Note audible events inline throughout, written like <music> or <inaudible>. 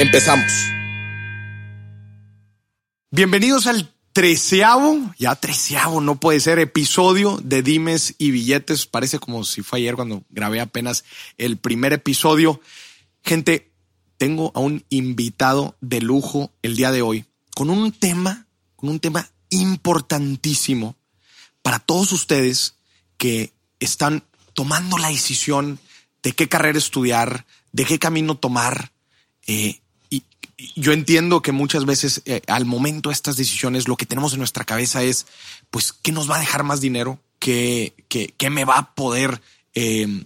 Empezamos. Bienvenidos al treceavo, ya treceavo, no puede ser, episodio de Dimes y Billetes. Parece como si fue ayer cuando grabé apenas el primer episodio. Gente, tengo a un invitado de lujo el día de hoy con un tema, con un tema importantísimo para todos ustedes que están tomando la decisión de qué carrera estudiar, de qué camino tomar. Eh, yo entiendo que muchas veces eh, al momento de estas decisiones lo que tenemos en nuestra cabeza es, pues, ¿qué nos va a dejar más dinero? ¿Qué, qué, qué me va a poder eh,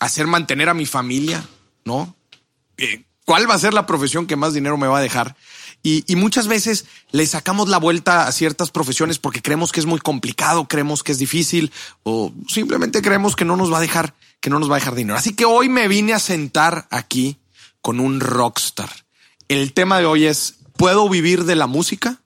hacer mantener a mi familia? ¿No? ¿Cuál va a ser la profesión que más dinero me va a dejar? Y, muchas veces le sacamos la vuelta a ciertas profesiones porque creemos que es muy complicado, creemos que es difícil o simplemente creemos que no nos va a dejar, que no nos va a dejar dinero. Así que hoy me vine a sentar aquí con un rockstar. El tema de hoy es, ¿puedo vivir de la música?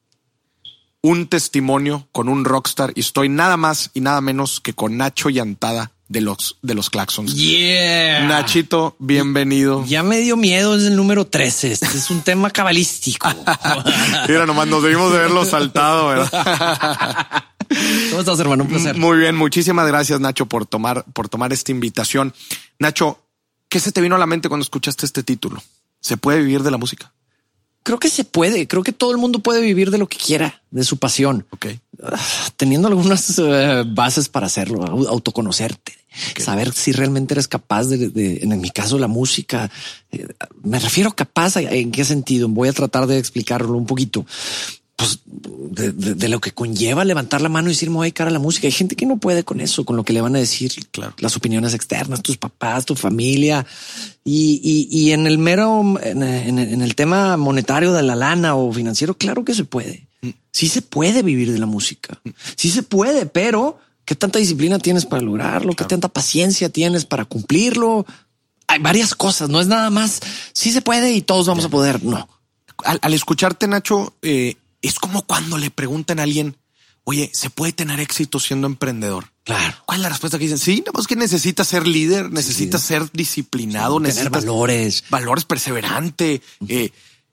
Un testimonio con un rockstar y estoy nada más y nada menos que con Nacho Yantada de los, de los Claxons. Yeah. Nachito, bienvenido. Ya me dio miedo, es el número 13. Este es un tema cabalístico. <laughs> Mira, nomás nos debimos de verlo saltado, ¿verdad? <laughs> ¿Cómo estás, hermano? Un placer. Muy bien. Muchísimas gracias, Nacho, por tomar, por tomar esta invitación. Nacho, ¿qué se te vino a la mente cuando escuchaste este título? ¿Se puede vivir de la música? Creo que se puede. Creo que todo el mundo puede vivir de lo que quiera, de su pasión. Ok. Ah, teniendo algunas eh, bases para hacerlo, autoconocerte, saber si realmente eres capaz de, en mi caso, la música. Eh, me refiero capaz en qué sentido. Voy a tratar de explicarlo un poquito pues, de, lo que conlleva levantar la mano y decir, me voy a cara a la música. Hay gente que no puede con eso, con lo que le van a decir claro. las opiniones externas, tus papás, tu familia. Y, y, en el mero, en, el tema monetario de la lana o financiero, claro que se puede. Mm. Sí se puede vivir de la música. Mm. Sí se puede, pero ¿qué tanta disciplina tienes para lograrlo? ¿Qué tanta paciencia tienes para cumplirlo? Hay varias cosas, no es nada más. Sí se puede y todos vamos a poder. No. Al, al escucharte, Nacho, eh, es como cuando le preguntan a alguien, oye, ¿se puede tener éxito siendo emprendedor? Claro. ¿Cuál es la respuesta que dicen? Sí, no, es que necesitas ser líder, necesitas ser disciplinado, necesitas tener valores, valores perseverante. Eh,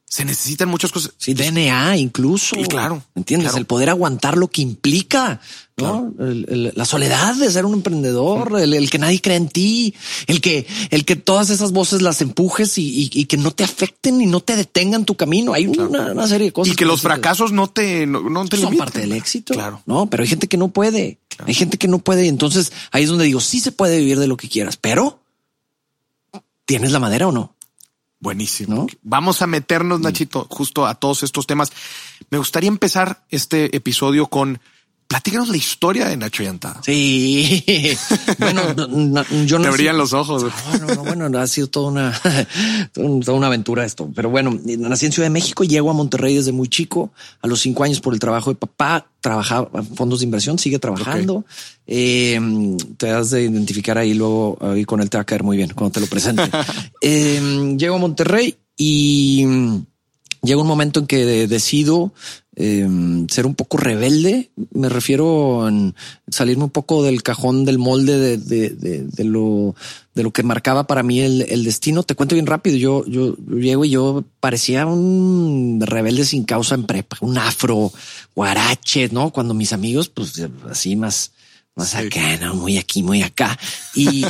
se necesitan muchas cosas. Sí, DNA incluso. Sí, claro. ¿Entiendes? El poder aguantar lo que implica, ¿no? la soledad de ser un emprendedor, el, que nadie cree en ti, el que, el que todas esas voces las empujes y, que no te afecten y no te detengan tu camino. Hay una, serie de cosas. Y que, los fracasos no te, no, te son parte del éxito. Claro. No, pero hay gente que no puede. Hay gente que no puede. Y entonces ahí es donde digo, sí se puede vivir de lo que quieras, pero ¿tienes la madera o no? Buenísimo. Vamos a meternos, mm. Nachito, justo a todos estos temas. Me gustaría empezar este episodio con Platícanos la historia de Nacho Yantada. Sí. <laughs> bueno, yo no. Te brillan los ojos. No, bueno, ha sido toda una, <laughs> toda una aventura esto. Pero bueno, nací en Ciudad de México, llego a Monterrey desde muy chico, a los cinco años por el trabajo de papá, trabajaba en fondos de inversión, sigue trabajando. Eh, te has de identificar ahí luego, ahí con él te va a caer muy bien cuando te lo presente. <laughs> eh, llego a Monterrey y llega un momento en que decido Em, ser un poco rebelde. Me refiero a salirme un poco del cajón del molde de, lo, de lo que marcaba para mí el, destino. Te cuento bien rápido. Yo, yo, llego y yo parecía un rebelde sin causa en prepa, un afro, guarache, ¿no? Cuando mis amigos, pues así más, más acá, no, muy aquí, muy acá. Y,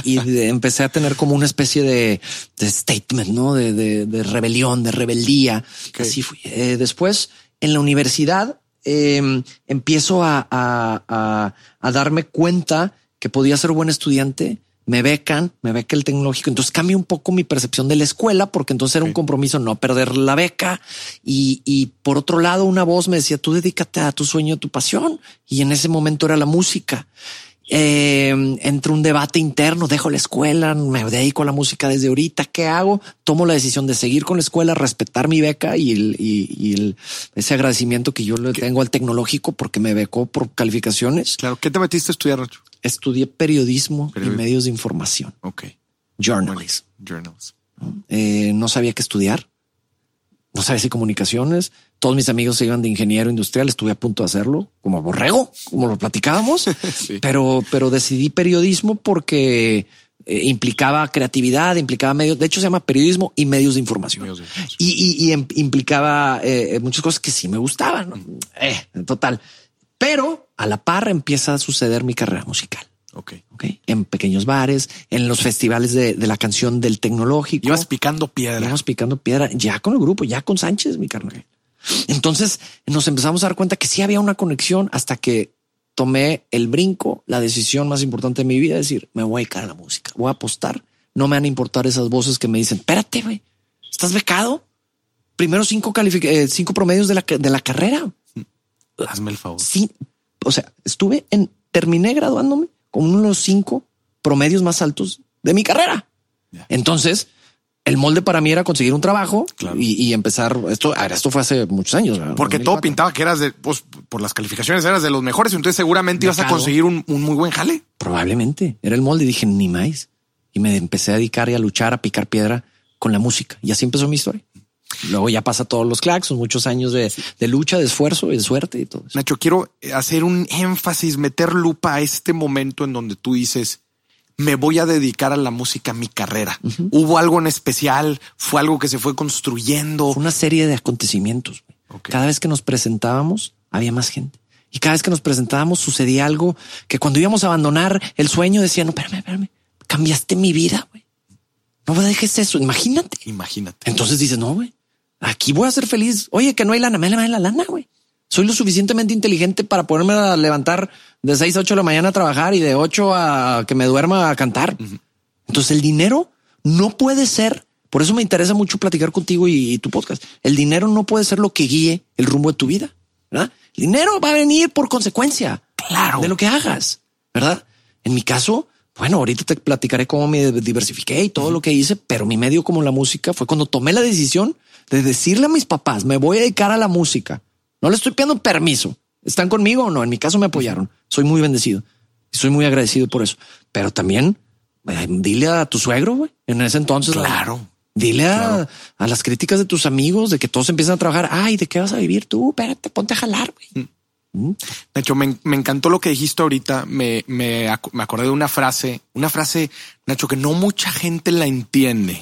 empecé a tener como una especie de, statement, ¿no? De, rebelión, de rebeldía. Así fui. Eh, después, en la universidad em, empiezo a, darme cuenta que podía ser buen estudiante. Me becan, me beca el tecnológico. Entonces cambia un poco mi percepción de la escuela, porque entonces era un compromiso no perder la beca. Y, por otro lado, una voz me decía, tú dedícate a tu sueño, a tu pasión. Y en ese momento era la música. Eh, entre un debate interno, dejo la escuela, me dedico a la música desde ahorita, ¿qué hago? Tomo la decisión de seguir con la escuela, respetar mi beca y, el, y, el, ese agradecimiento que yo le tengo al tecnológico porque me becó por calificaciones. Claro, ¿qué te metiste a estudiar, Nacho? Estudié periodismo, y medios de información. Ok. Journalism. Eh, no sabía qué estudiar. No sabía si comunicaciones. Todos mis amigos se iban de ingeniero industrial. Estuve a punto de hacerlo como borrego, como lo platicábamos, <laughs> pero, pero decidí periodismo porque eh, implicaba creatividad, implicaba medios. De hecho, se llama periodismo y medios de información. Y, implicaba eh, muchas cosas que sí me gustaban. total. Pero a la par empieza a suceder mi carrera musical. Ok. En pequeños bares, en los festivales de, la canción del tecnológico. Ibas picando piedra. Ibas picando piedra ya con el grupo, ya con Sánchez, mi carnal. Entonces nos empezamos a dar cuenta que sí había una conexión hasta que tomé el brinco, la decisión más importante de mi vida, decir, me voy a dedicar a la música, voy a apostar. No me van a importar esas voces que me dicen, espérate, güey, estás becado. Primero cinco, eh, cinco promedios de la, de la carrera. Hazme el favor. Sí. O sea, estuve en, terminé graduándome con uno de los cinco promedios más altos de mi carrera. Entonces, el molde para mí era conseguir un trabajo y, empezar esto. Esto fue hace muchos años. Porque todo pintaba que eras de, pues, por las calificaciones eras de los mejores. Entonces seguramente ibas a conseguir un, muy buen jale. Probablemente era el molde y dije ni más. Y me empecé a dedicar y a luchar, a picar piedra con la música. Y así empezó mi historia. Luego ya pasa todos los claxons, muchos años de, lucha, de esfuerzo y de suerte y todo eso. Nacho, quiero hacer un énfasis, meter lupa a este momento en donde tú dices, me voy a dedicar a la música, a mi carrera. Hubo algo en especial, fue algo que se fue construyendo. una serie de acontecimientos. Cada vez que nos presentábamos, había más gente. Y cada vez que nos presentábamos sucedía algo que cuando íbamos a abandonar el sueño decía, no, espérame, espérame, cambiaste mi vida, güey. No me dejes eso, imagínate. Imagínate. Entonces dices, no, güey, aquí voy a ser feliz. Oye, que no hay lana, me la lana, güey. Soy lo suficientemente inteligente para poderme levantar de 6 a 8 de la mañana a trabajar y de 8 a que me duerma a cantar. Entonces el dinero no puede ser, por eso me interesa mucho platicar contigo y, tu podcast. El dinero no puede ser lo que guíe el rumbo de tu vida. ¿verdad? El dinero va a venir por consecuencia claro. de lo que hagas, ¿verdad? En mi caso, bueno, ahorita te platicaré cómo me diversifiqué y todo lo que hice, pero mi medio como la música fue cuando tomé la decisión de decirle a mis papás, me voy a dedicar a la música. No le estoy pidiendo permiso. ¿Están conmigo o no? En mi caso me apoyaron. Soy muy bendecido y soy muy agradecido por eso. Pero también eh, dile a tu suegro, güey, en ese entonces. Claro. Dile a, las críticas de tus amigos de que todos empiezan a trabajar. Ay, ¿de qué vas a vivir tú? Espérate, ponte a jalar. Güey. Mm. ¿Mm? De hecho, me, encantó lo que dijiste ahorita. Me, me, me acordé de una frase, una frase, Nacho, que no mucha gente la entiende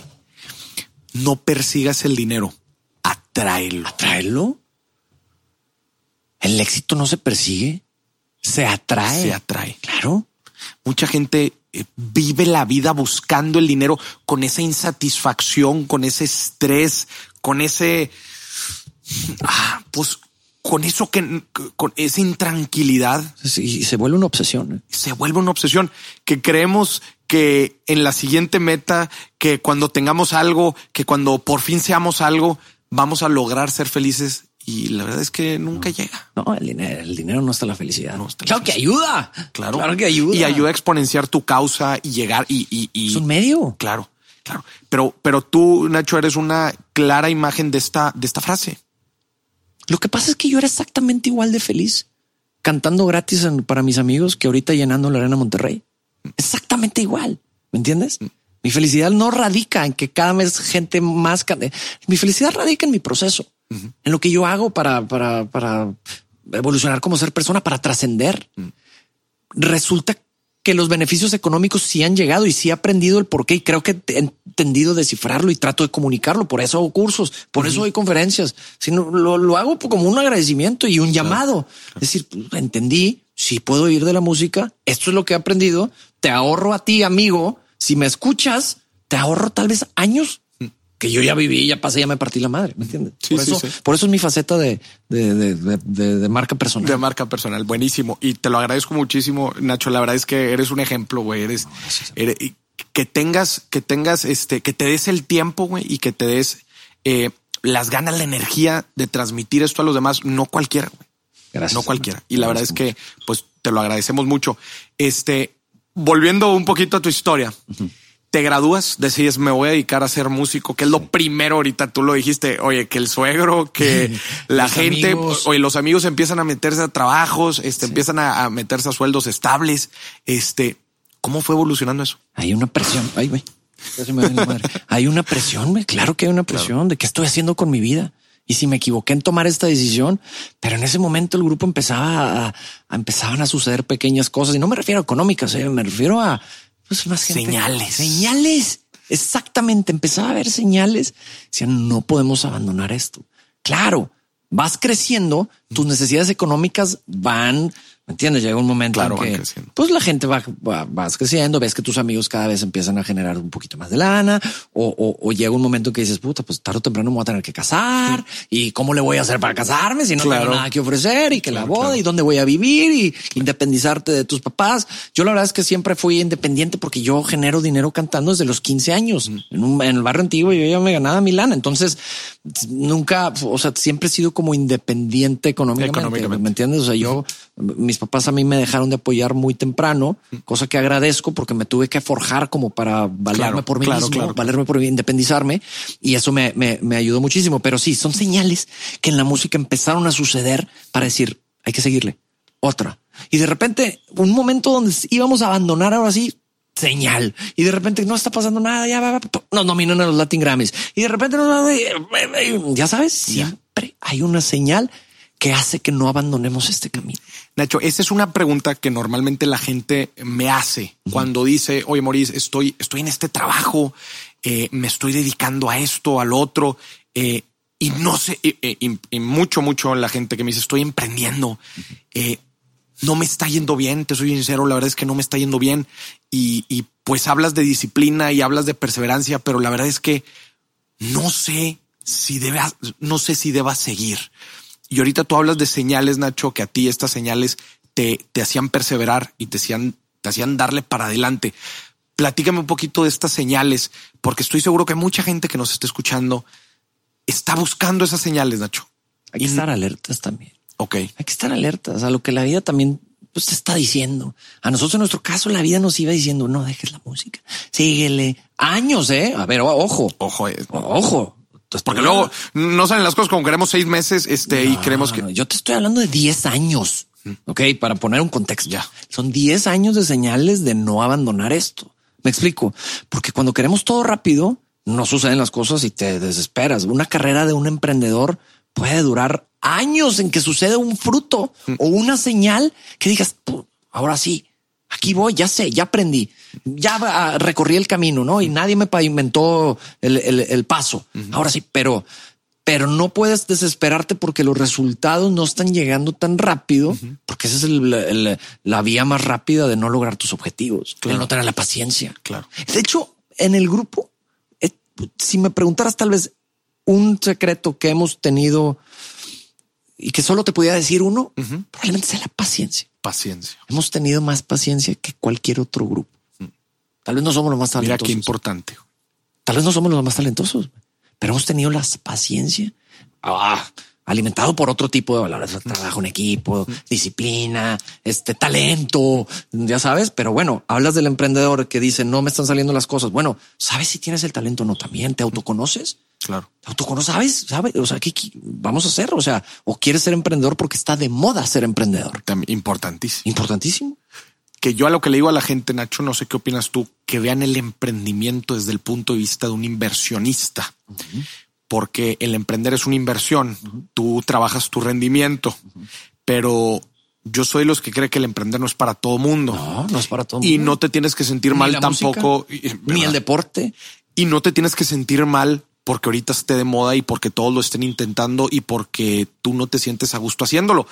no persigas el dinero, atráelo. ¿Atráelo? El éxito no se persigue, se atrae. Se atrae. Claro. Mucha gente eh, vive la vida buscando el dinero con esa insatisfacción, con ese estrés, con ese, ah, pues con eso que, con esa intranquilidad. y se vuelve una obsesión. ¿eh? Se vuelve una obsesión que creemos que en la siguiente meta, que cuando tengamos algo, que cuando por fin seamos algo, vamos a lograr ser felices. Y la verdad es que nunca llega. No, el dinero, el dinero no está la felicidad. No está claro que ayuda. Claro. Claro que ayuda. Y ayuda a exponenciar tu causa y llegar y, y, es un medio. Claro, claro. Pero, pero tú, Nacho, eres una clara imagen de esta, de esta frase. Lo que pasa es que yo era exactamente igual de feliz cantando gratis para mis amigos que ahorita llenando la arena Monterrey exactamente igual. ¿Me entiendes? Mm. Mi felicidad no radica en que cada vez gente más. Mi felicidad radica en mi proceso, en lo que yo hago para, para, para evolucionar como ser persona, para trascender. Mm. Resulta que los beneficios económicos sí han llegado y sí he aprendido el por qué y creo que he entendido descifrarlo y trato de comunicarlo. Por eso hago cursos, por eso doy conferencias. Sino lo, hago como un agradecimiento y un llamado. Es decir, pues, entendí, si puedo ir de la música, esto es lo que he aprendido, te ahorro a ti, amigo. Si me escuchas, te ahorro tal vez años que yo ya viví, ya pasé, ya me partí la madre. ¿Me entiendes? por, eso, por eso es mi faceta de, de, marca personal. De marca personal. Buenísimo. Y te lo agradezco muchísimo, Nacho. La verdad es que eres un ejemplo, güey. Eres, que tengas, que tengas este, que te des el tiempo, güey, y que te des eh, las ganas, la energía de transmitir esto a los demás. No cualquiera, güey. Gracias. No cualquiera. Y la verdad es que, pues, te lo agradecemos mucho. Este, volviendo un poquito a tu historia. Te gradúas, decides me voy a dedicar a ser músico, que es lo primero ahorita. Tú lo dijiste, oye, que el suegro, que <laughs> la gente, amigos. oye, los amigos empiezan a meterse a trabajos, este, sí. empiezan a, a, meterse a sueldos estables. Este, ¿cómo fue evolucionando eso? Hay una presión. Ay, güey. Hay una presión, güey. Claro que hay una presión claro. de qué estoy haciendo con mi vida y si me equivoqué en tomar esta decisión, pero en ese momento el grupo empezaba a, a empezaban a suceder pequeñas cosas y no me refiero a económicas, eh, me refiero a pues, más gente, señales, señales. Exactamente. Empezaba a ver señales. Decían, no podemos abandonar esto. Claro, vas creciendo, tus necesidades económicas van ¿Me entiendes? Llega un momento claro, en que pues la gente va, va, vas creciendo, ves que tus amigos cada vez empiezan a generar un poquito más de lana o, o, o llega un momento que dices, puta, pues tarde o temprano me voy a tener que casar sí. y cómo le voy a hacer para casarme si no claro. tengo nada que ofrecer y que claro, la boda y dónde voy a vivir y independizarte de tus papás. Yo la verdad es que siempre fui independiente porque yo genero dinero cantando desde los 15 años mm. en, un, en el barrio antiguo. Yo ya me ganaba mi lana. Entonces nunca, o sea, siempre he sido como independiente económicamente. económicamente. ¿Me entiendes? O sea, yo, mis papás a mí me dejaron de apoyar muy temprano, cosa que agradezco porque me tuve que forjar como para valerme claro, por mí claro, mismo, claro. valerme por independizarme y eso me, me, me ayudó muchísimo. Pero sí, son señales que en la música empezaron a suceder para decir, hay que seguirle otra. Y de repente, un momento donde íbamos a abandonar ahora sí, señal. Y de repente no está pasando nada, ya va, nos nominan a los Latin Grammys. Y de repente, ya sabes, siempre hay una señal que hace que no abandonemos este camino. Nacho, esa es una pregunta que normalmente la gente me hace uh -huh. cuando dice, oye, Maurice, estoy, estoy en este trabajo, eh, me estoy dedicando a esto, al otro, eh, y no sé, y, y, y, mucho, mucho la gente que me dice, estoy emprendiendo, uh -huh. eh, no me está yendo bien, te soy sincero, la verdad es que no me está yendo bien, y, y pues hablas de disciplina y hablas de perseverancia, pero la verdad es que no sé si debas, no sé si debas seguir. Y ahorita tú hablas de señales, Nacho, que a ti estas señales te, te hacían perseverar y te hacían, te hacían darle para adelante. Platícame un poquito de estas señales, porque estoy seguro que mucha gente que nos está escuchando está buscando esas señales, Nacho. Hay que estar alertas también. Ok. Hay que estar alertas a lo que la vida también pues, te está diciendo. A nosotros, en nuestro caso, la vida nos iba diciendo, no dejes la música, síguele. Años, ¿eh? A ver, ojo. Ojo. Eh. Ojo. Entonces, porque luego no salen las cosas como queremos seis meses este, no, y creemos que... No, yo te estoy hablando de 10 años. Ok, para poner un contexto. Ya. Son 10 años de señales de no abandonar esto. Me explico. Porque cuando queremos todo rápido, no suceden las cosas y te desesperas. Una carrera de un emprendedor puede durar años en que sucede un fruto o una señal que digas, ahora sí, aquí voy, ya sé, ya aprendí, ya recorrí el camino, ¿no? Y nadie me pavimentó el, el, el paso. Uh -huh. Ahora sí, pero, pero no puedes desesperarte porque los resultados no están llegando tan rápido, uh -huh. porque esa es el, la vía más rápida de no lograr tus objetivos, claro. de no tener la paciencia. Claro. De hecho, en el grupo, eh, si me preguntaras tal vez un secreto que hemos tenido y que solo te pudiera decir uno, uh -huh. probablemente sea la paciencia. Paciencia. Hemos tenido más paciencia que cualquier otro grupo. Tal vez no somos los más talentosos. Mira qué importante. Tal vez no somos los más talentosos, pero hemos tenido la paciencia ah, alimentado por otro tipo de valores, trabajo en equipo, disciplina, este talento, ya sabes. Pero bueno, hablas del emprendedor que dice no me están saliendo las cosas. Bueno, sabes si tienes el talento o no también. Te autoconoces. Claro. ¿Te autoconoces? ¿Sabes? ¿Sabes? O sea, ¿qué, ¿qué, vamos a hacer? O sea, o quieres ser emprendedor porque está de moda ser emprendedor. También importantísimo. Importantísimo que yo a lo que le digo a la gente, Nacho, no sé qué opinas tú, que vean el emprendimiento desde el punto de vista de un inversionista, uh -huh. Porque el emprender es una inversión, uh -huh. tú trabajas tu rendimiento, uh -huh. pero yo soy los que cree que el emprender no es para todo mundo. No, no es para todo y mundo. Y no te tienes que sentir mal tampoco. Música, ni el deporte. Y no te tienes que sentir mal porque ahorita esté de moda y porque todos lo estén intentando y porque tú no te sientes a gusto haciéndolo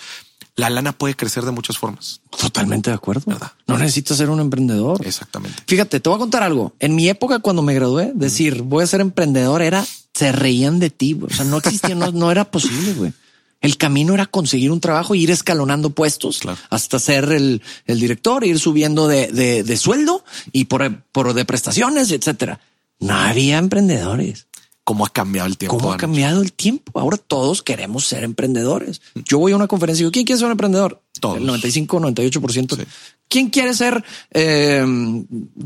la lana puede crecer de muchas formas. Totalmente de acuerdo. ¿verdad? No necesitas ser un emprendedor. Exactamente. Fíjate, te voy a contar algo. En mi época, cuando me gradué, decir voy a ser emprendedor era se reían de ti. O sea, no existía, no, no era posible. güey. El camino era conseguir un trabajo, ir escalonando puestos claro. hasta ser el, el, director, ir subiendo de, de, de sueldo y por, por de prestaciones, etcétera. No había emprendedores. Cómo ha cambiado el tiempo. ¿Cómo ha cambiado el tiempo? Ahora todos queremos ser emprendedores. Yo voy a una conferencia y digo, ¿quién quiere ser un emprendedor? Todos. El 95, 98%. Sí. ¿Quién quiere ser eh,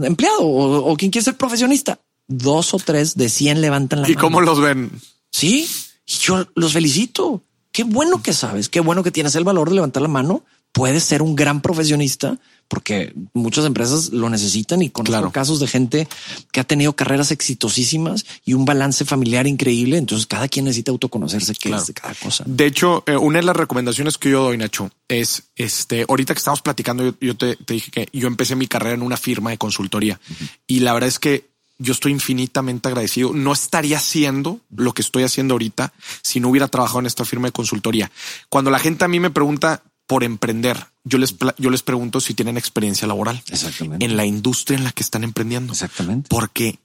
empleado o, o quién quiere ser profesionista? Dos o tres de 100 levantan la ¿Y mano. cómo los ven? Sí, y yo los felicito. Qué bueno que sabes, qué bueno que tienes el valor de levantar la mano. Puedes ser un gran profesionista porque muchas empresas lo necesitan y conozco Claro. casos de gente que ha tenido carreras exitosísimas y un balance familiar increíble. Entonces cada quien necesita autoconocerse qué Claro. es de cada cosa. De hecho, eh, una de las recomendaciones que yo doy, Nacho, es este. Ahorita que estamos platicando, yo, yo te, te dije que yo empecé mi carrera en una firma de consultoría y la verdad es que yo estoy infinitamente agradecido. No estaría haciendo lo que estoy haciendo ahorita si no hubiera trabajado en esta firma de consultoría. Cuando la gente a mí me pregunta por emprender, yo les, yo les pregunto si tienen experiencia laboral Exactamente. en la industria en la que están emprendiendo. Exactamente. Porque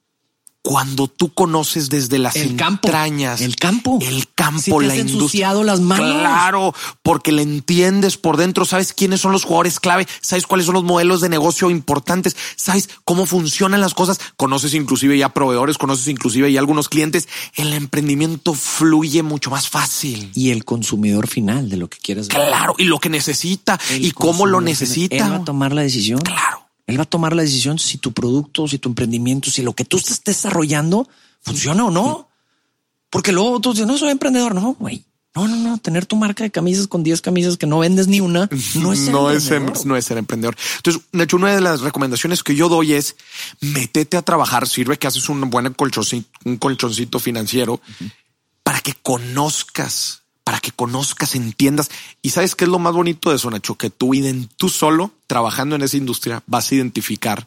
cuando tú conoces desde las El campo. entrañas, El campo. el campo, Si te la has industria, ensuciado las manos. claro, porque le entiendes por dentro, sabes quiénes son los jugadores clave, sabes cuáles son los modelos de negocio importantes, sabes cómo funcionan las cosas, conoces inclusive ya proveedores, conoces inclusive ya algunos clientes. El emprendimiento fluye mucho más fácil. Y el consumidor final de lo que quieres ver. Claro, y lo que necesita El y cómo lo necesita. Él va a tomar la decisión. Claro. Él va a tomar la decisión si tu producto, si tu emprendimiento, si lo que tú estás desarrollando funciona o no. Porque luego tú dices, no soy emprendedor. No, güey. No, no, no. Tener tu marca de camisas con 10 camisas que no vendes ni una no es ser <laughs> no es, em- no es ser emprendedor. Entonces, Nacho, una de las recomendaciones que yo doy es métete a trabajar. Sirve que haces un buen colchoncito, un colchoncito financiero para que conozcas, para que conozcas, entiendas. Y sabes qué es lo más bonito de eso, Nacho, que tú, tú solo trabajando en esa industria vas a identificar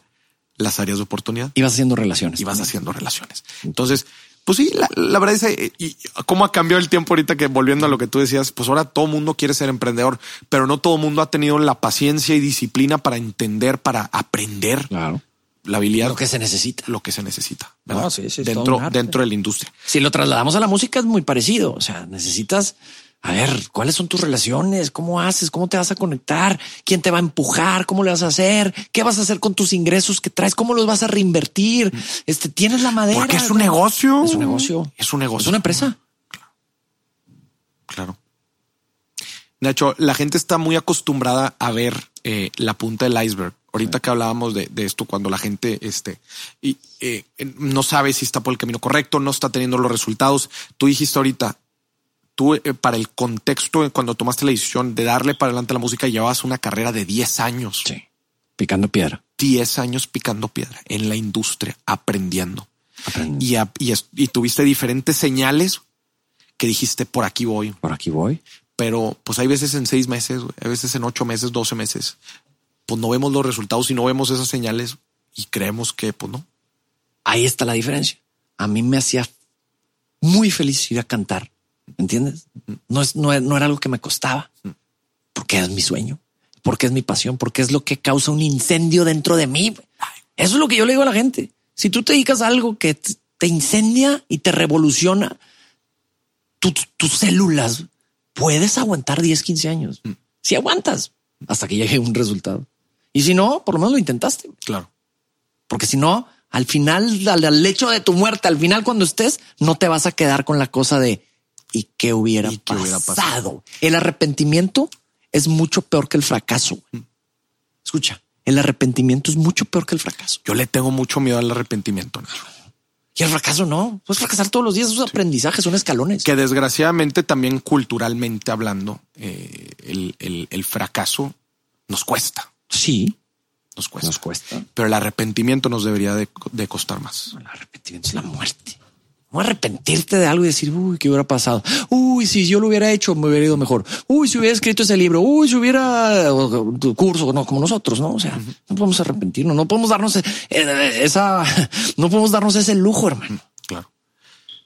las áreas de oportunidad Y vas haciendo relaciones. y vas haciendo relaciones. Entonces, pues sí, la, la verdad es eh, y cómo ha cambiado el tiempo ahorita que volviendo a lo que tú decías, pues ahora todo mundo quiere ser emprendedor, pero no todo mundo ha tenido la paciencia y disciplina para entender, para aprender Claro. La habilidad, Lo que se necesita. lo que se necesita. No, sí, sí, dentro, dentro de la industria. Si lo trasladamos a la música es muy parecido. O sea, necesitas a ver cuáles son tus relaciones, cómo haces, cómo te vas a conectar, quién te va a empujar, cómo le vas a hacer, qué vas a hacer con tus ingresos que traes, cómo los vas a reinvertir. Este tienes la madera. Porque es un negocio. Es un negocio. Es un negocio. Es una empresa. Claro. Nacho, la gente está muy acostumbrada a ver eh, la punta del iceberg. Ahorita que hablábamos de, de esto, cuando la gente este, y, eh, no sabe si está por el camino correcto, no está teniendo los resultados. Tú dijiste ahorita, tú eh, para el contexto, eh, cuando tomaste la decisión de darle para adelante a la música, llevabas una carrera de 10 años. Sí. Picando piedra. 10 años picando piedra en la industria, aprendiendo. Y, a- y y tuviste diferentes señales que dijiste, por aquí voy Por aquí voy. pero pues hay veces en seis meses, hay veces en ocho meses, doce meses, pues no vemos los resultados y no vemos esas señales y creemos que pues no. Ahí está la diferencia. A mí me hacía muy feliz ir a cantar. ¿Entiendes? No es, no, no era algo que me costaba porque es mi sueño, porque es mi pasión, porque es lo que causa un incendio dentro de mí. Eso es lo que yo le digo a la gente. Si tú te dedicas a algo que te incendia y te revoluciona tus células, puedes aguantar 10, 15 años. Si aguantas hasta que llegue un resultado. Y si no, por lo menos lo intentaste. Claro. Porque si no, al final, al, al lecho de tu muerte, al final cuando estés, no te vas a quedar con la cosa de ¿y qué hubiera, ¿Y qué pasado? hubiera pasado? El arrepentimiento es mucho peor que el fracaso. güey. Escucha, el arrepentimiento es mucho peor que el fracaso. Yo le tengo mucho miedo al arrepentimiento, Nacho. Y el fracaso no. Puedes fracasar todos los días. Esos aprendizajes son escalones. Que desgraciadamente también culturalmente hablando, eh, el, el- el fracaso nos cuesta, Sí, nos cuesta. nos cuesta. Pero el arrepentimiento nos debería de, de costar más. El arrepentimiento es la muerte. No arrepentirte de algo y decir, uy, ¿qué hubiera pasado? Uy, si yo lo hubiera hecho, me hubiera ido mejor. Uy, si hubiera escrito ese libro. Uy, si hubiera tu curso, no, como nosotros, ¿no? O sea, no podemos arrepentirnos, no podemos darnos eh, esa, <laughs> no podemos darnos ese lujo, hermano. Claro.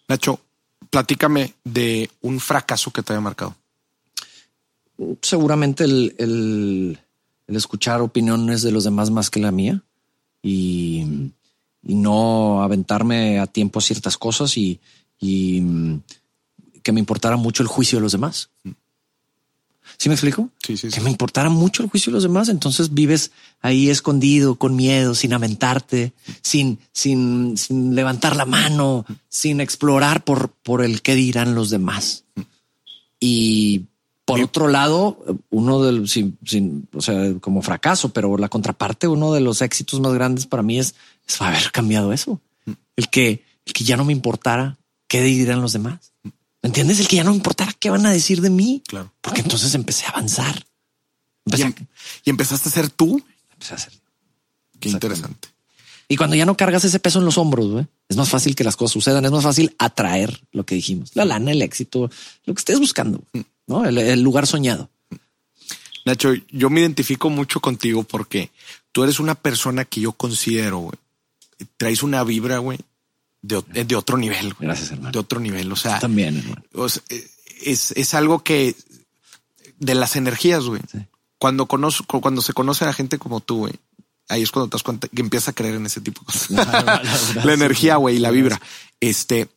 Nacho, platícame de un fracaso que te haya marcado. Seguramente el, el, el escuchar opiniones de los demás más que la mía y, y no aventarme a tiempo a ciertas cosas y, y mm, que me importara mucho el juicio de los demás. ¿Sí me explico? Sí, sí, Que me importara mucho el juicio de los demás. Entonces vives ahí escondido, con miedo, sin aventarte, sin, sin, sin levantar la mano, sin explorar por, por el qué dirán los demás. Y por otro lado, uno del, sin, sin, o sea, como fracaso, pero la contraparte, uno de los éxitos más grandes para mí es, es haber cambiado eso. El que, el que ya no me importara qué dirán los demás. ¿Me entiendes? El que ya no me importara qué van a decir de mí. Claro. Porque entonces empecé a avanzar. Y, a, em- y empezaste a ser tú. empecé a hacer. Qué interesante. Y cuando ya no cargas ese peso en los hombros, güey, es más fácil que las cosas sucedan. Es más fácil atraer lo que dijimos, la lana, el éxito, lo que estés buscando, no el, el lugar soñado. Nacho, yo me identifico mucho contigo porque tú eres una persona que yo considero, güey, traes una vibra, güey, de, de otro nivel. güey. Gracias, hermano. De otro nivel. O sea, También, hermano. o sea, es, es algo que de las energías, güey. Sí. Cuando conozco, cuando se conoce a gente como tú, güey, ahí es cuando te das cuenta que empiezas a creer en ese tipo de cosas. <laughs> la energía, güey, y la vibra. Este,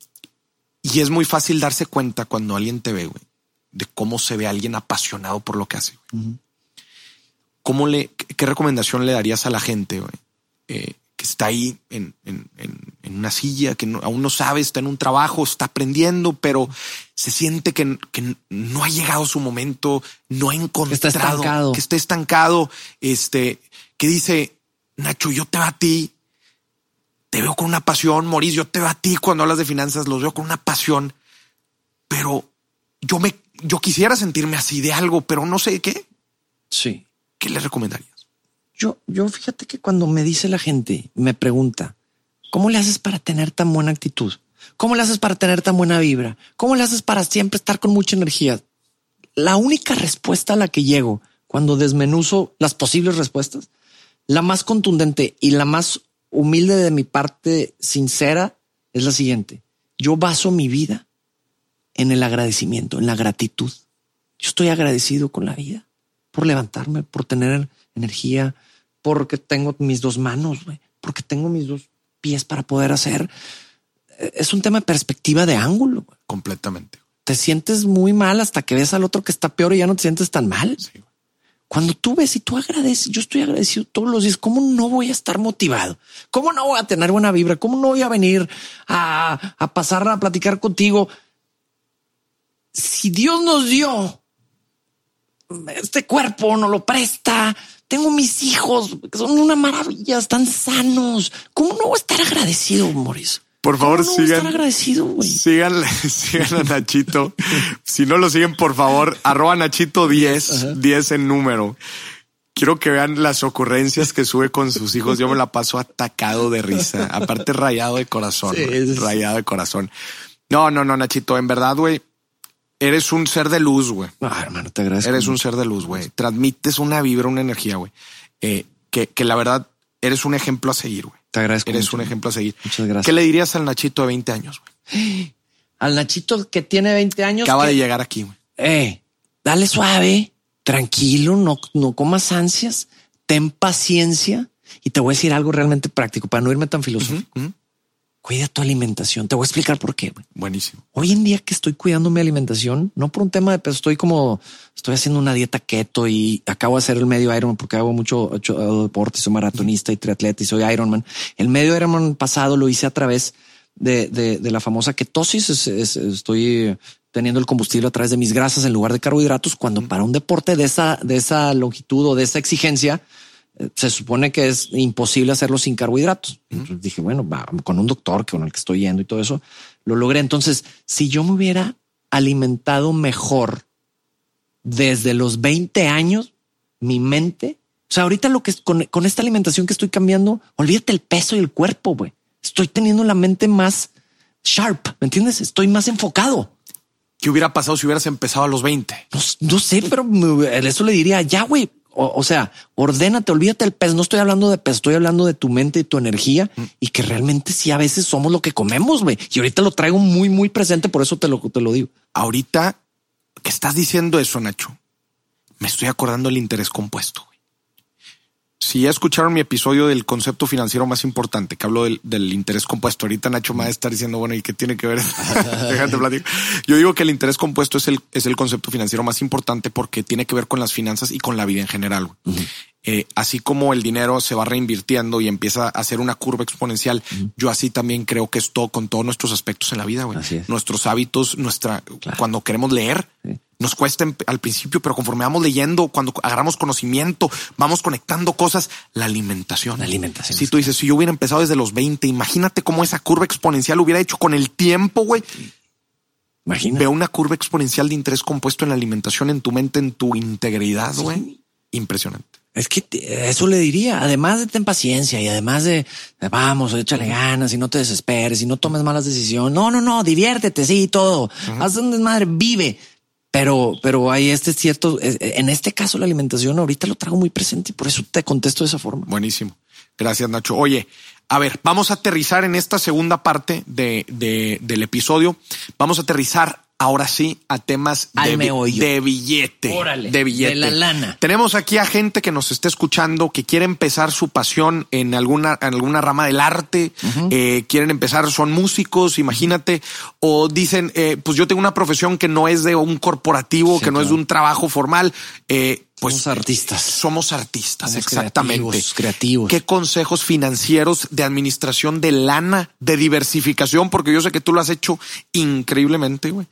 y es muy fácil darse cuenta cuando alguien te ve, güey, de cómo se ve alguien apasionado por lo que hace. ¿Cómo le, qué recomendación le darías a la gente, eh, que está ahí en, en- una silla, que no- aún no sabe, está en un trabajo, está aprendiendo, pero se siente que, que no ha llegado su momento, no ha encontrado, está estancado. que está estancado, este, que dice, Nacho, yo te veo a ti, te veo con una pasión, Maurice, yo te ti cuando hablas de finanzas, los veo con una pasión, pero yo me, yo quisiera sentirme así de algo, pero no sé qué. Sí. ¿Qué le recomendarías? Yo, yo fíjate que cuando me dice la gente, me pregunta, ¿cómo le haces para tener tan buena actitud? ¿Cómo le haces para tener tan buena vibra? ¿Cómo le haces para siempre estar con mucha energía? La única respuesta a la que llego cuando desmenuzo las posibles respuestas, la más contundente y la más humilde de mi parte sincera es la siguiente. Yo baso mi vida en el agradecimiento, en la gratitud. Yo estoy agradecido con la vida por levantarme, por tener energía, porque tengo mis dos manos, güey, porque tengo mis dos pies para poder hacer. Es un tema de perspectiva de ángulo. Completamente. Te sientes muy mal hasta que ves al otro que está peor y ya no te sientes tan mal. Sí. Cuando tú ves y tú agradeces, yo estoy agradecido todos los días. ¿Cómo no voy a estar motivado? ¿Cómo no voy a tener buena vibra? ¿Cómo no voy a venir a, a pasar a platicar contigo? Si Dios nos dio este cuerpo, nos lo presta. Tengo mis hijos que son una maravilla, están sanos. ¿Cómo no voy a estar agradecido, Mauricio? Por favor, ¿Cómo no sigan. estar agradecido, güey. Sigan, <laughs> sigan a Nachito. si no lo siguen, por favor, arroba Nachito 10, 10 en número. Quiero que vean las ocurrencias que sube con sus hijos. Yo me la paso atacado de risa. Aparte, rayado de corazón. Sí, es- Rayado de corazón. No, no, no, Nachito. En verdad, güey, eres un ser de luz, güey. Ah, hermano, te agradezco. Eres un ser de luz, güey. Transmites una vibra, una energía, güey. Eh, que, que la verdad eres un ejemplo a seguir, güey. Te agradezco. Eres mucho. un ejemplo a seguir. Muchas gracias. ¿Qué le dirías al Nachito de 20 años, güey? <gasps> Al Nachito que tiene 20 años. Acaba que- de llegar aquí, güey. eh, dale suave, tranquilo, no, no comas ansias, ten paciencia. Y te voy a decir algo realmente práctico para no irme tan filosófico. Cuida tu alimentación. Te voy a explicar por qué. Buenísimo. Hoy en día que estoy cuidando mi alimentación, no por un tema de peso, estoy como estoy haciendo una dieta keto y acabo de hacer el medio Ironman porque hago mucho, mucho, deporte, soy maratonista y triatleta y soy Ironman. El medio Ironman pasado lo hice a través de, de, de la famosa ketosis. Es- es- estoy teniendo el combustible a través de mis grasas en lugar de carbohidratos cuando para un deporte de esa, de esa longitud o de esa exigencia, se supone que es imposible hacerlo sin carbohidratos. Entonces dije, bueno, va, con un doctor con el que estoy yendo y todo eso, lo logré. Entonces, si yo me hubiera alimentado mejor desde los 20 años, mi mente, o sea, ahorita lo que es con, con esta alimentación que estoy cambiando, olvídate el peso y el cuerpo, güey. Estoy teniendo la mente más sharp, ¿me entiendes? Estoy más enfocado. ¿Qué hubiera pasado si hubieras empezado a los 20? No, no sé, pero eso le diría ya, güey. O, o sea, ordénate, olvídate el peso. No estoy hablando de peso, estoy hablando de tu mente y tu energía y que realmente sí a veces somos lo que comemos, güey. Y ahorita lo traigo muy, muy presente, por eso te lo, te lo digo. Ahorita que estás diciendo eso, Nacho, me estoy acordando del interés compuesto. Si ya escucharon mi episodio del concepto financiero más importante, que hablo del, del interés compuesto, ahorita Nacho me va diciendo, bueno, ¿y qué tiene que ver? <laughs> Déjate platicar. Yo digo que el interés compuesto es el, es el concepto financiero más importante porque tiene que ver con las finanzas y con la vida en general. Eh, así como el dinero se va reinvirtiendo y empieza a hacer una curva exponencial, yo así también creo que es todo con todos nuestros aspectos en la vida, güey. Nuestros hábitos, nuestra, cuando queremos leer, nos cuesta al principio, pero conforme vamos leyendo, cuando agarramos conocimiento, vamos conectando cosas, la alimentación. La alimentación. Si tú dices, si yo hubiera empezado desde los 20, imagínate cómo esa curva exponencial hubiera hecho con el tiempo, güey. Imagina. Veo una curva exponencial de interés compuesto en la alimentación, en tu mente, en tu integridad, güey. Impresionante. Es que eso le diría, además de ten paciencia y además de vamos, échale ganas y no te desesperes y no tomes malas decisiones. No, no, no, diviértete, sí, todo. Haz un desmadre, vive. Pero, pero hay este cierto, en este caso la alimentación ahorita lo traigo muy presente y por eso te contesto de esa forma. Buenísimo. Gracias, Nacho. Oye, a ver, vamos a aterrizar en esta segunda parte de, de, del episodio. Vamos a aterrizar ahora sí a temas de, de, billete. de billete. De la lana. Tenemos aquí a gente que nos está escuchando que quiere empezar su pasión en alguna, en alguna rama del arte, eh, quieren empezar, son músicos, imagínate, o dicen, eh, pues yo tengo una profesión que no es de un corporativo, que no es de un trabajo formal. Eh, pues somos artistas. Somos artistas, exactamente. Creativos, creativos. ¿Qué consejos financieros de administración de lana, de diversificación? Porque yo sé que tú lo has hecho increíblemente, güey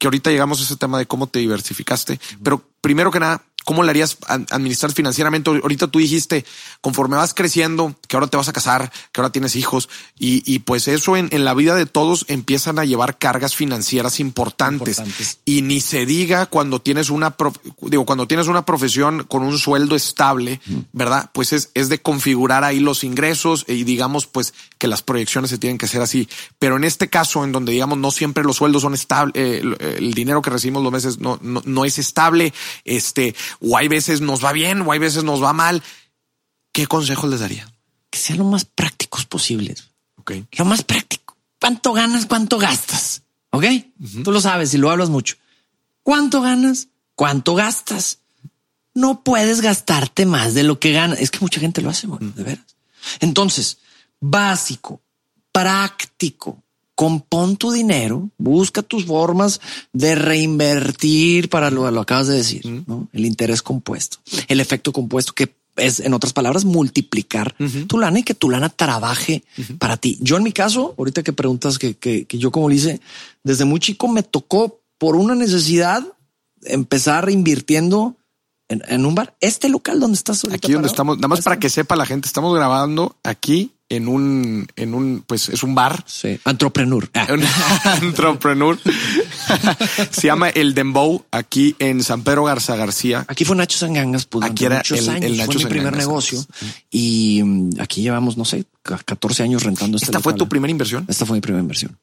que ahorita llegamos a ese tema de cómo te diversificaste, pero primero que nada, ¿Cómo le harías administrar financieramente? Ahorita tú dijiste, conforme vas creciendo, que ahora te vas a casar, que ahora tienes hijos, y, pues eso en, la vida de todos empiezan a llevar cargas financieras importantes. Y ni se diga cuando tienes una, digo, cuando tienes una profesión con un sueldo estable, ¿verdad? Pues es, es de configurar ahí los ingresos y digamos pues que las proyecciones se tienen que hacer así. Pero en este caso, en donde digamos no siempre los sueldos son estables, eh, el, dinero que recibimos los meses no, no, no es estable, este, o hay veces nos va bien o hay veces nos va mal. ¿Qué consejos les daría? Que sean lo más prácticos posibles. Ok. Lo más práctico. ¿Cuánto ganas? ¿Cuánto gastas? Ok. Tú lo sabes y lo hablas mucho. ¿Cuánto ganas? ¿Cuánto gastas? No puedes gastarte más de lo que ganas. Es que mucha gente lo hace, de veras. Entonces, básico, práctico, compón tu dinero, busca tus formas de reinvertir para lo, lo acabas de decir, ¿no? El interés compuesto, el efecto compuesto que es, en otras palabras, multiplicar tu lana y que tu lana trabaje para ti. Yo en mi caso, ahorita que preguntas que, que, que yo como le hice, desde muy chico me tocó por una necesidad empezar invirtiendo en, en, un bar. Este local donde estás ahorita Aquí donde estamos, nada más para que sepa la gente, estamos grabando aquí en un, en un, pues es un bar. Sí. Entrepreneur. Ah. <laughs> Entrepreneur. <laughs> Se llama El Dembow aquí en San Pedro Garza García. Aquí fue Nacho Sangangas. Pues, aquí era el, el, Nacho fue mi primer negocio. Y mm, aquí llevamos, no sé, 14 años rentando este ¿Esta fue tu primera inversión? Esta fue mi primera inversión.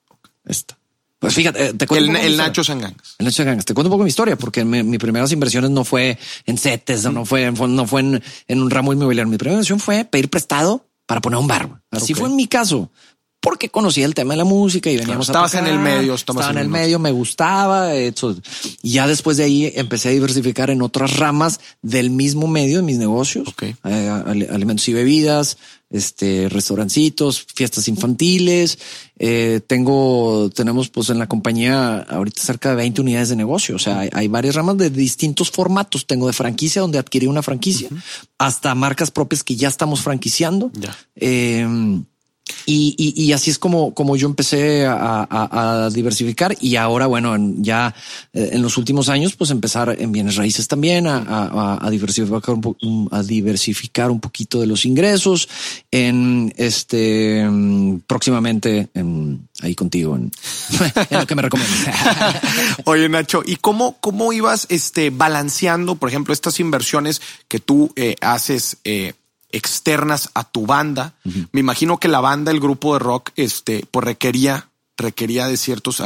Esta. Pues fíjate, eh, te cuento. El, el Nacho Sangangas. El Nacho Sangangas. Te cuento un poco mi historia, porque mi, mis primeras inversiones no fue en CETES, no fue, no fue en, en un ramo inmobiliario. Mi primera inversión fue pedir prestado para poner un bar. Así fue en mi caso, porque conocía el tema de la música y veníamos estabas a en el medio, estaba en el medio, me gustaba. Eso. Y ya después de ahí empecé a diversificar en otras ramas del mismo medio de mis negocios, eh, alimentos y bebidas, este, restaurancitos, fiestas infantiles. Eh, tengo, tenemos pues en la compañía ahorita cerca de 20 unidades de negocio. O sea, hay, varias ramas de distintos formatos. Tengo de franquicia donde adquirí una franquicia hasta marcas propias que ya estamos franquiciando. Eh, y, y, así es como, como yo empecé a, diversificar y ahora, bueno, ya eh, en los últimos años, pues empezar en bienes raíces también, a, diversificar, un, a diversificar un poquito de los ingresos en este próximamente en, ahí contigo en, <laughs> lo que me recomiendas. <laughs> Oye, Nacho, ¿y cómo, cómo ibas este, balanceando, por ejemplo, estas inversiones que tú eh, haces eh, externas a tu banda. Me imagino que la banda, el grupo de rock, este, pues requería, requería de ciertos,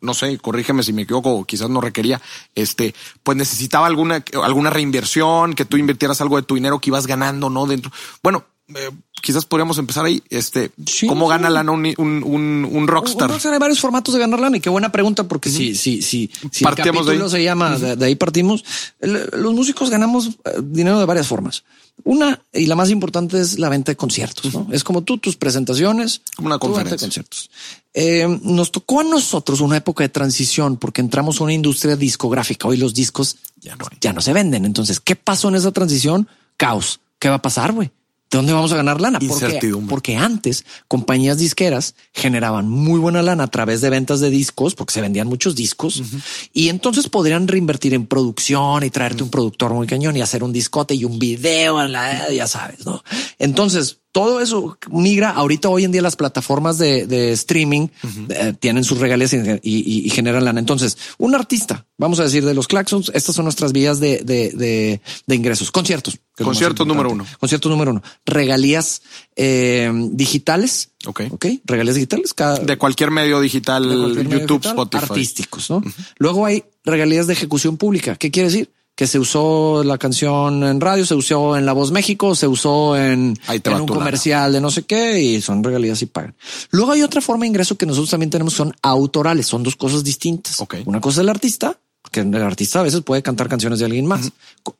no sé, corrígeme si me equivoco, quizás no requería, este, pues necesitaba alguna, alguna reinversión, que tú invirtieras algo de tu dinero que ibas ganando, ¿no? Dentro. Bueno, eh, quizás podríamos empezar ahí. Este, Sí, ¿cómo sí. gana lana un, un, un, un rockstar? Un rockstar hay varios formatos de ganar lana y qué buena pregunta porque si, si, si, si el de capítulo ahí. se llama, de, de ahí partimos, el- los músicos ganamos eh, dinero de varias formas. Una y la más importante es la venta de conciertos. ¿no? Es como tú, tus presentaciones, Como una venta de conferencia. conciertos. Eh, nos tocó a nosotros una época de transición porque entramos a una industria discográfica. Hoy los discos Ya no ya no se venden. Entonces, ¿qué pasó en esa transición? Caos. ¿Qué va a pasar, güey? ¿De dónde vamos a ganar lana? Porque, Incertidumbre. porque antes compañías disqueras generaban muy buena lana a través de ventas de discos, porque se vendían muchos discos y entonces podrían reinvertir en producción y traerte un productor muy cañón y hacer un discote y un video, en la, ya sabes, no? Entonces todo eso migra ahorita hoy en día las plataformas de, de streaming eh, tienen sus regalías y, y- y generan lana. Entonces un artista, vamos a decir de los Claxons, estas son nuestras vías de, de, de- de ingresos, conciertos. Conciertos número uno. Concierto número uno. Regalías eh, digitales. Ok. Ok. Regalías digitales. Cada, De cualquier medio digital, medio YouTube, digital, Spotify. Artísticos, ¿no? Luego hay regalías de ejecución pública. ¿Qué quiere decir? Que se usó la canción en radio, se usó en La Voz México, se usó en, en un comercial de no sé qué y son regalías y pagan. Luego hay otra forma de ingreso que nosotros también tenemos, son autorales. Son dos cosas distintas. Ok. Una cosa es el artista, que el artista a veces puede cantar canciones de alguien más.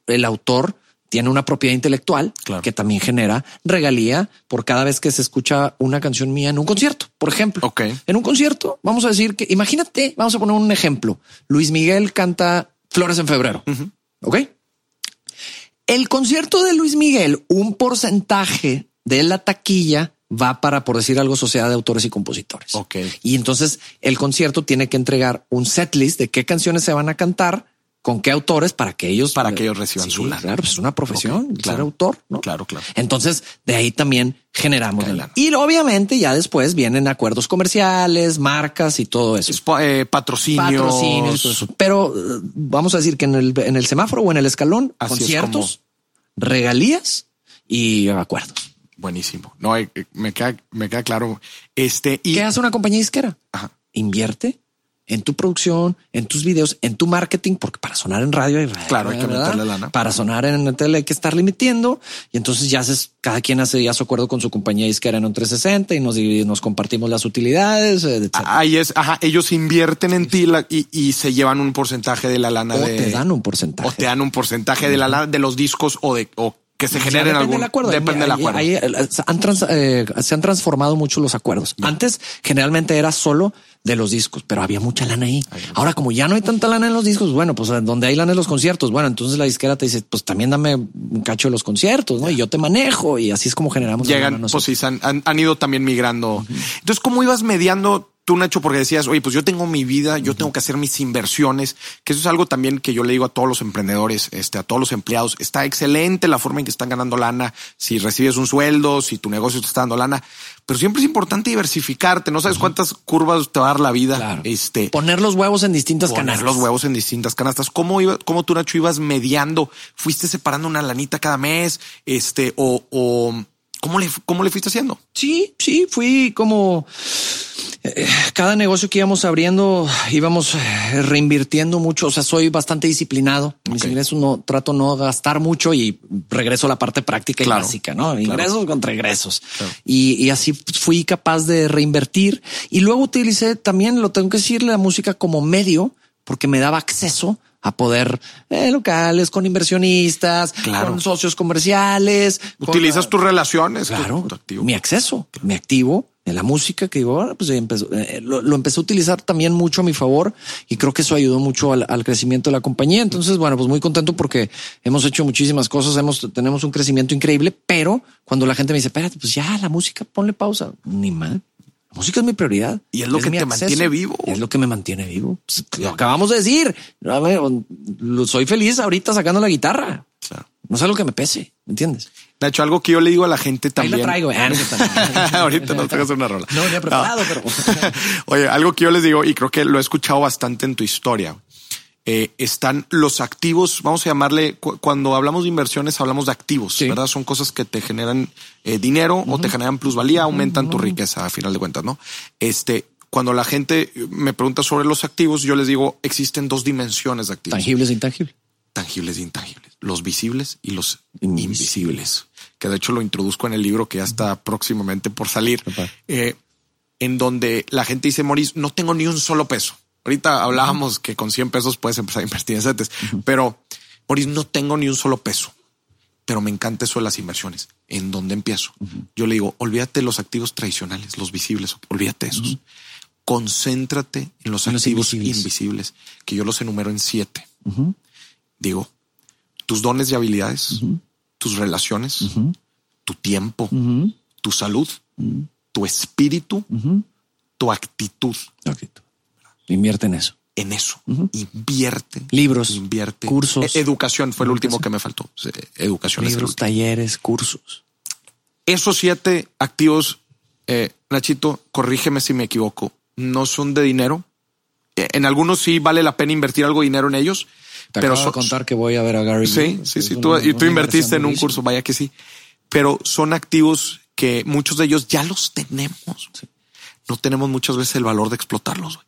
El autor tiene una propiedad intelectual Claro. que también genera regalía por cada vez que se escucha una canción mía en un concierto, por ejemplo. En un concierto, vamos a decir que, imagínate, vamos a poner un ejemplo. Luis Miguel canta Flores en febrero. Ok. El concierto de Luis Miguel, un porcentaje de la taquilla va para, por decir algo, sociedad de autores y compositores. Ok. Y entonces el concierto tiene que entregar un setlist de qué canciones se van a cantar, con qué autores para que ellos Para que ellos reciban Sí, su lana. Claro, pues es una profesión, Ok, ser claro. autor, ¿no? Claro, claro. Entonces, de ahí también generamos Cae lana. Y obviamente ya después vienen acuerdos comerciales, marcas y todo eso. Spo- eh, patrocinios. Patrocinios y todo eso. Pero eh, vamos a decir que en el, en el semáforo o en el escalón, Así es conciertos, regalías y acuerdos. Buenísimo. No, eh, me queda, me queda claro. Este y ¿Qué hace una compañía disquera? Ajá. Invierte en tu producción, en tus videos, en tu marketing, porque para sonar en radio, hay, Claro, hay que meterle lana. Para sonar en la tele hay que estarle metiendo y entonces ya haces, cada quien hace ya su acuerdo con su compañía disquera en un 360 y nos, y nos compartimos las utilidades, eh, etcétera. ahí es, ajá, ellos invierten en ti la- y, y se llevan un porcentaje de la lana o de te dan un porcentaje. o te dan un porcentaje de la lana de los discos o de o que se generen depende algún del acuerdo. depende del Ahí- acuerdo. ahí, eh, se han trans- eh, se han transformado mucho los acuerdos. Antes generalmente era solo de los discos, pero había mucha lana ahí. Ahora, como ya no hay tanta lana en los discos, bueno, pues donde hay lana en los conciertos, bueno, entonces la disquera te dice, pues también dame un cacho de los conciertos, ¿no? Y yo te manejo y así es como generamos. Llegan, pues sí, han- han ido también migrando. Entonces, ¿cómo ibas mediando tú, Nacho? Porque decías, oye, pues yo tengo mi vida, yo tengo que hacer mis inversiones, que eso es algo también que yo le digo a todos los emprendedores, este, a todos los empleados. Está excelente la forma en que están ganando lana, si recibes un sueldo, si tu negocio te está dando lana, pero siempre es importante diversificarte. No sabes cuántas curvas te va a dar la vida. Claro. Este, Poner los huevos en distintas poner canastas. los huevos en distintas canastas. ¿Cómo iba, cómo tú, Nacho, ibas mediando? ¿Fuiste separando una lanita cada mes? Este, o, o cómo le, cómo le fuiste haciendo? Sí, sí, fui como eh, cada negocio que íbamos abriendo íbamos eh, reinvirtiendo mucho. O sea, soy bastante disciplinado. Mis Ok. ingresos no trato no gastar mucho y regreso a la parte práctica Claro, y básica, no ingresos contra egresos. Y, y así fui capaz de reinvertir y luego utilicé también, lo tengo que decir, la música como medio porque me daba acceso a poder eh, locales con inversionistas, Claro. con socios comerciales. con- Utilizas tus relaciones. Claro, tu activo. mi acceso, mi activo en la música que digo, pues empezó, eh, lo, lo empecé a utilizar también mucho a mi favor y creo que eso ayudó mucho al, al crecimiento de la compañía. Entonces, bueno, pues muy contento porque hemos hecho muchísimas cosas, hemos, tenemos un crecimiento increíble, pero cuando la gente me dice, espérate, pues ya la música, ponle pausa, ni mal. La música es mi prioridad. Y es lo que te mantiene vivo. Es lo que me mantiene vivo. Pues, lo acabamos de decir. Soy feliz ahorita sacando la guitarra. Claro. No es algo que me pese, ¿me entiendes? Nacho, algo que yo le digo a la gente Ahí también. la traigo. Ah, no, no. Ahorita nos traigas una rola. No venía preparado, pero- <laughs> Oye, algo que yo les digo, y creo que lo he escuchado bastante en tu historia. Eh, están los activos, vamos a llamarle, cu- cuando hablamos de inversiones, hablamos de activos, Sí. ¿verdad? Son cosas que te generan eh, dinero o te generan plusvalía, aumentan tu riqueza a final de cuentas, ¿no? Este, cuando la gente me pregunta sobre los activos, yo les digo, existen dos dimensiones de activos. Tangibles e intangibles. tangibles e intangibles, los visibles y los Invisibles. invisibles, que de hecho lo introduzco en el libro que ya está próximamente por salir, eh, en donde la gente dice, Moris, no tengo ni un solo peso. Ahorita hablábamos que con 100 pesos puedes empezar a invertir en CETES, pero Moris, no tengo ni un solo peso, pero me encanta eso de las inversiones. ¿En dónde empiezo? Yo le digo, olvídate de los activos tradicionales, los visibles, olvídate de esos. Concéntrate en los En los activos invisibles. invisibles. que yo los enumero en siete. Digo, tus dones y habilidades, tus relaciones, tu tiempo, tu salud, tu espíritu, tu actitud. Invierte en eso. En eso, invierte. Libros, invierte. cursos. E- educación fue el último que me faltó. Educación Libros, talleres, cursos. Esos siete activos, eh, Nachito, corrígeme si me equivoco, no son de dinero. Eh, En algunos sí vale la pena invertir algo de dinero en ellos, Te pero acabo de contar que voy a ver a Gary. Sí, sí, sí. una- Tú, y tú invertiste en un curso, vaya que sí. Pero son activos que muchos de ellos ya los tenemos. No tenemos muchas veces el valor de explotarlos.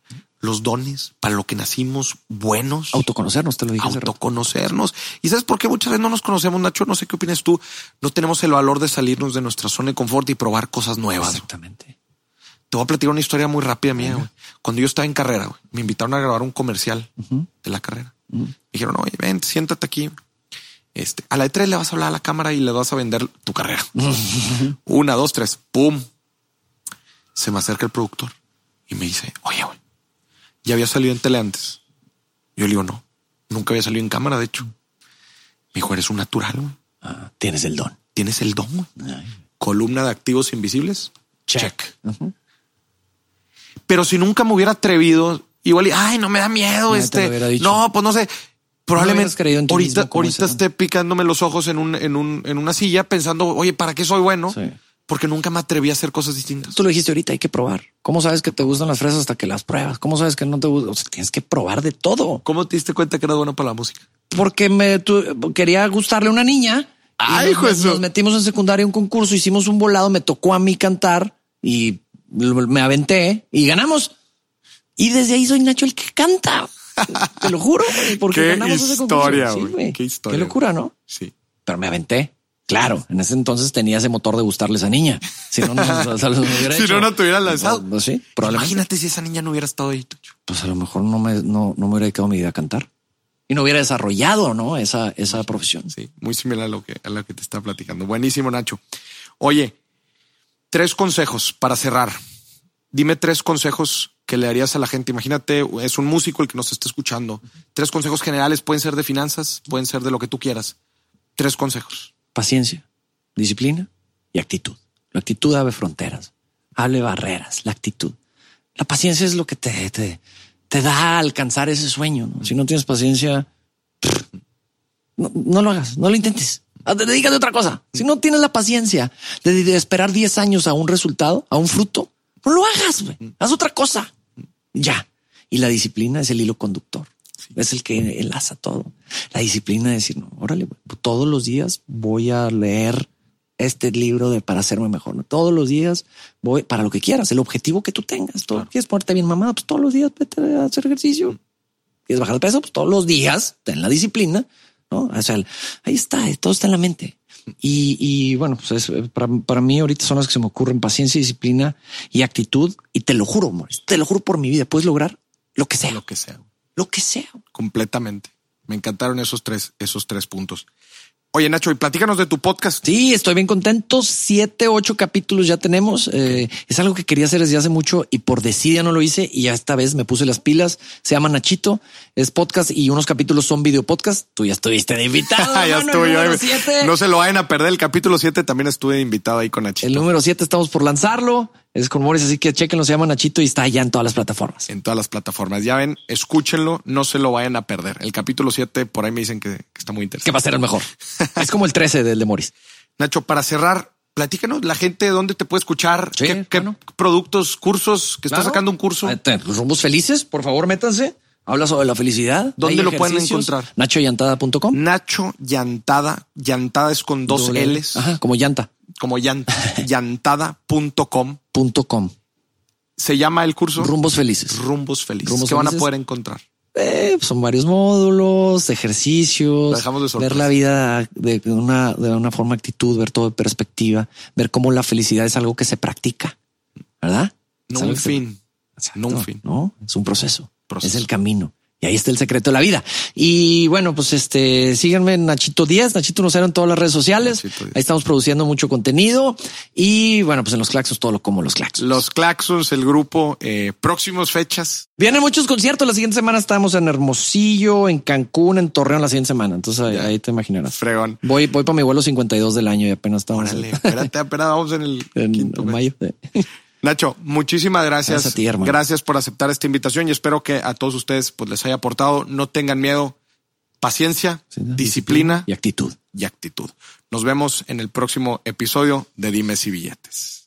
Los dones para lo que nacimos buenos. Autoconocernos, te lo dije autoconocernos. ¿Y sabes por qué muchas veces no nos conocemos, Nacho? No sé qué opinas tú. No tenemos el valor de salirnos de nuestra zona de confort y probar cosas nuevas. Exactamente. Te voy a platicar una historia muy rápida mía. güey. Cuando yo estaba en carrera, güey, me invitaron a grabar un comercial de la carrera. Me dijeron, oye, ven, siéntate aquí. Este, a la de tres le vas a hablar a la cámara y le vas a vender tu carrera. Una, dos, tres, pum. Se me acerca el productor y me dice, oye, güey, ya había salido en tele antes. Yo le digo, no, nunca había salido en cámara, de hecho. Me dijo, eres un natural. Ah, tienes el don. Tienes el don. Ay. Columna de activos invisibles. Check. Pero si nunca me hubiera atrevido, igual, y, ay, no me da miedo. Este, no, pues no sé. Probablemente ahorita, ahorita esté picándome los ojos en un, en un, en una silla pensando, oye, ¿para qué soy bueno? Sí. Porque nunca me atreví a hacer cosas distintas. Tú lo dijiste ahorita, hay que probar. ¿Cómo sabes que te gustan las fresas hasta que las pruebas? ¿Cómo sabes que no te gustan? O sea, tienes que probar de todo. ¿Cómo te diste cuenta que era bueno para la música? Porque me tu- quería gustarle a una niña. Ay, nos- Nos metimos en secundaria un concurso, hicimos un volado, me tocó a mí cantar y me aventé y ganamos. Y desde ahí soy Nacho el que canta. <laughs> Te lo juro, porque Qué ganamos ese concurso. Sí. Qué historia. Qué locura, ¿no? Sí. Pero me aventé. Claro, en ese entonces tenía ese motor de gustarle a esa niña. Si no, no, no, no lo hubiera Si no, no te hubieran lanzado. Pues sí. Imagínate si esa niña no hubiera estado ahí. Pues a lo mejor no me, no, no me hubiera dedicado mi vida a cantar y no hubiera desarrollado, ¿no? Esa, esa profesión. Sí, muy similar a lo que, a lo que te está platicando. Buenísimo, Nacho. Oye, tres consejos para cerrar. Dime tres consejos que le darías a la gente. Imagínate, es un músico el que nos está escuchando. Tres consejos generales pueden ser de finanzas, pueden ser de lo que tú quieras. Tres consejos. Paciencia, disciplina y actitud. La actitud abre fronteras, abre barreras, la actitud. La paciencia es lo que te, te, te da a alcanzar ese sueño. ¿no? Si no tienes paciencia, no, no lo hagas, no lo intentes. Ah, Dedícate a otra cosa. Si no tienes la paciencia de, esperar 10 años a un resultado, a un fruto, no lo hagas. Haz otra cosa. Ya. Y la disciplina es el hilo conductor. Es el que enlaza todo. La disciplina de decir, no, órale, güey, todos los días voy a leer este libro de para hacerme mejor. ¿no? Todos los días voy para lo que quieras, el objetivo que tú tengas. Todo, ¿Quieres ponerte bien mamado? Pues todos los días vete a hacer ejercicio. ¿Quieres bajar de peso? Pues todos los días ten la disciplina. ¿no? O sea, ahí está, todo está en la mente. Y, y bueno, pues es- para, para mí ahorita son las que se me ocurren paciencia, disciplina y actitud. Y te lo juro, Morris, te lo juro por mi vida, puedes lograr lo que sea, Lo que sea. Lo que sea. Completamente. Me encantaron esos tres, esos tres puntos. Oye, Nacho, y platícanos de tu podcast. Sí, estoy bien contento. Siete, ocho capítulos ya tenemos. Eh, es algo que quería hacer desde hace mucho y por desidia no lo hice y ya esta vez me puse las pilas. Se llama Nachito, es podcast y unos capítulos son video podcast. Tú ya estuviste de invitado. <laughs> ya estuve yo. siete. No se lo vayan a perder. El capítulo 7 también estuve invitado ahí con Nachito. El número siete estamos por lanzarlo. Es con Morris, así que chequenlo. Se llama Nachito y está ya en todas las plataformas. en todas las plataformas. Ya ven, escúchenlo, no se lo vayan a perder. El capítulo 7 por ahí me dicen que, que está muy Que interesante. va a ser el mejor. <laughs> es como el 13 del de Morris. Nacho, para cerrar, platícanos la gente dónde te puede escuchar, Sí, qué, qué bueno. productos, cursos, que estás Claro. sacando un curso. Ah, Los rumbos felices, por favor, métanse. Habla sobre la felicidad. ¿Dónde lo pueden encontrar? Nachoyantada.com. Nacho Llantada, Llantada es con dos Doble- L's, Ajá, como llanta. Como llan- <laughs> llantada.com. Com. Se llama el curso Rumbos felices. Rumbos Felices. Rumbos que van a Felices. poder encontrar. Eh, son varios módulos, ejercicios, dejamos de ver la vida de una, de una forma actitud, ver todo de perspectiva, ver cómo la felicidad es algo que se practica, ¿verdad? No un se- fin. No un fin. No, es un proceso. Proceso. Es el camino. Y ahí está el secreto de la vida. Y bueno, pues este, síganme en Nachito 10, Nachito Nocero en todas las redes sociales. Nachito 10. Ahí estamos produciendo mucho contenido. Y bueno, pues en los claxos todo lo como los claxos. Los Claxons, el grupo, eh, próximos fechas. Vienen muchos conciertos. La siguiente semana estamos en Hermosillo, en Cancún, en Torreón la siguiente semana. Entonces ahí, te imaginarás. Fregón. Voy, voy para mi vuelo 52 del año y apenas estamos Órale, espérate, apenas vamos en el <laughs> en, quinto en mes. mayo. Nacho, muchísimas gracias. Gracias a ti, hermano. Gracias por aceptar esta invitación y espero que a todos ustedes pues, les haya aportado. No tengan miedo, paciencia, Sí, ¿no? disciplina y actitud. y actitud. Nos vemos en el próximo episodio de Dimes y Billetes.